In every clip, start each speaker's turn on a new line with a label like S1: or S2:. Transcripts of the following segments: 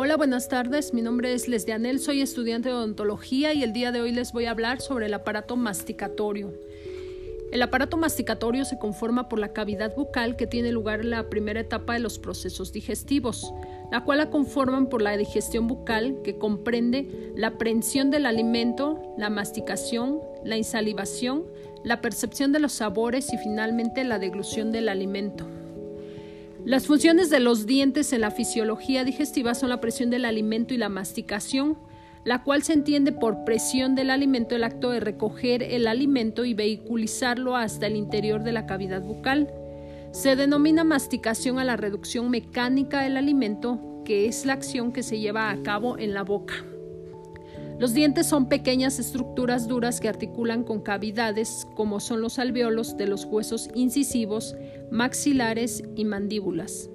S1: Hola, buenas tardes. Mi nombre es Lesdianel, soy estudiante de odontología y el día de hoy les voy a hablar sobre el aparato masticatorio. El aparato masticatorio se conforma por la cavidad bucal que tiene lugar en la primera etapa de los procesos digestivos, la cual la conforman por la digestión bucal que comprende la aprehensión del alimento, la masticación, la insalivación, la percepción de los sabores y finalmente la deglución del alimento. Las funciones de los dientes en la fisiología digestiva son la presión del alimento y la masticación, la cual se entiende por presión del alimento el acto de recoger el alimento y vehiculizarlo hasta el interior de la cavidad bucal. Se denomina masticación a la reducción mecánica del alimento, que es la acción que se lleva a cabo en la boca. Los dientes son pequeñas estructuras duras que articulan con cavidades como son los alveolos de los huesos incisivos, maxilares y mandíbulas.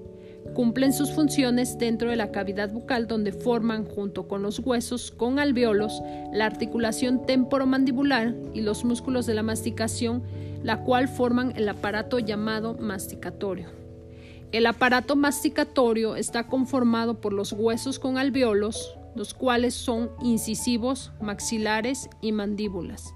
S1: Cumplen sus funciones dentro de la cavidad bucal donde forman junto con los huesos con alveolos la articulación temporomandibular y los músculos de la masticación, la cual forman el aparato llamado masticatorio. El aparato masticatorio está conformado por los huesos con alveolos, los cuales son incisivos, maxilares y mandíbulas.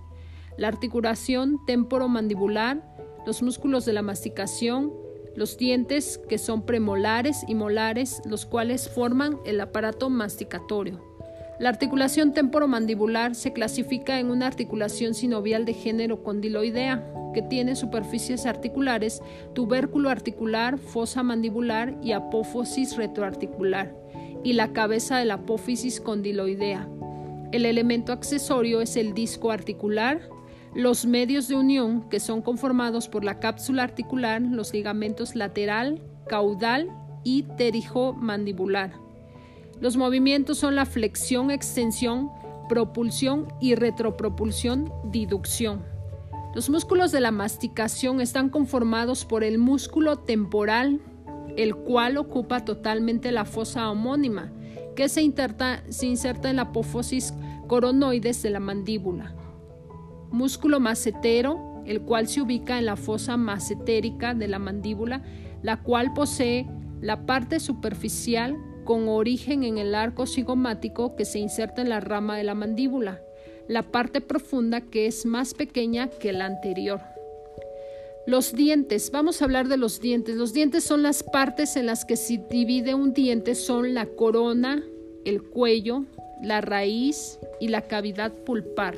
S1: La articulación temporomandibular, los músculos de la masticación, los dientes que son premolares y molares, los cuales forman el aparato masticatorio. La articulación temporomandibular se clasifica en una articulación sinovial de género condiloidea, que tiene superficies articulares, tubérculo articular, fosa mandibular y apófisis retroarticular y la cabeza de la apófisis condiloidea. El elemento accesorio es el disco articular, los medios de unión que son conformados por la cápsula articular, los ligamentos lateral, caudal y mandibular. Los movimientos son la flexión, extensión, propulsión y retropropulsión, diducción. Los músculos de la masticación están conformados por el músculo temporal, el cual ocupa totalmente la fosa homónima, que se, se inserta en la apófisis coronoides de la mandíbula. Músculo macetero, el cual se ubica en la fosa macetérica de la mandíbula, la cual posee la parte superficial con origen en el arco cigomático que se inserta en la rama de la mandíbula, la parte profunda que es más pequeña que la anterior. Los dientes, vamos a hablar de los dientes. Los dientes son las partes en las que se divide un diente, son la corona, el cuello, la raíz y la cavidad pulpar.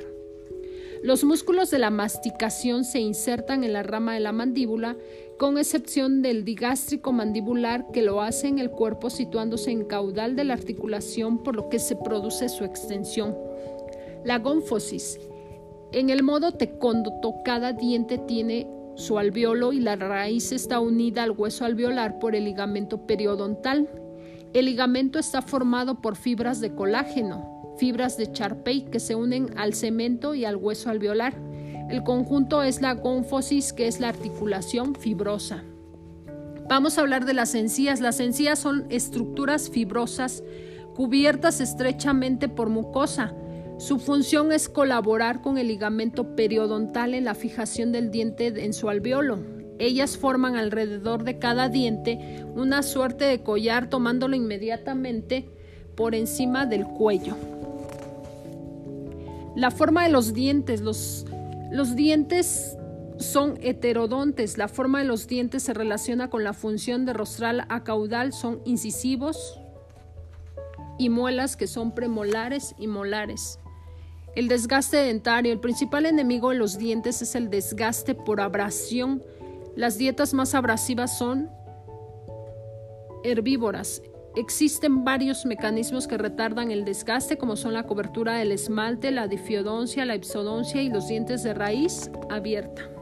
S1: Los músculos de la masticación se insertan en la rama de la mandíbula, con excepción del digástrico mandibular que lo hace en el cuerpo situándose en caudal de la articulación, por lo que se produce su extensión. La gonfosis. En el modo tecóndoto, cada diente tiene su alveolo y la raíz está unida al hueso alveolar por el ligamento periodontal. El ligamento está formado por fibras de colágeno, fibras de Charpey que se unen al cemento y al hueso alveolar. El conjunto es la gonfosis, que es la articulación fibrosa. Vamos a hablar de las encías. Las encías son estructuras fibrosas cubiertas estrechamente por mucosa su función es colaborar con el ligamento periodontal en la fijación del diente en su alveolo. Ellas forman alrededor de cada diente una suerte de collar tomándolo inmediatamente por encima del cuello. La forma de los dientes. Los, los dientes son heterodontes. La forma de los dientes se relaciona con la función de rostral a caudal. Son incisivos y muelas que son premolares y molares. El desgaste dentario. El principal enemigo de los dientes es el desgaste por abrasión. Las dietas más abrasivas son herbívoras. Existen varios mecanismos que retardan el desgaste, como son la cobertura del esmalte, la difiodoncia, la ipsodoncia y los dientes de raíz abierta.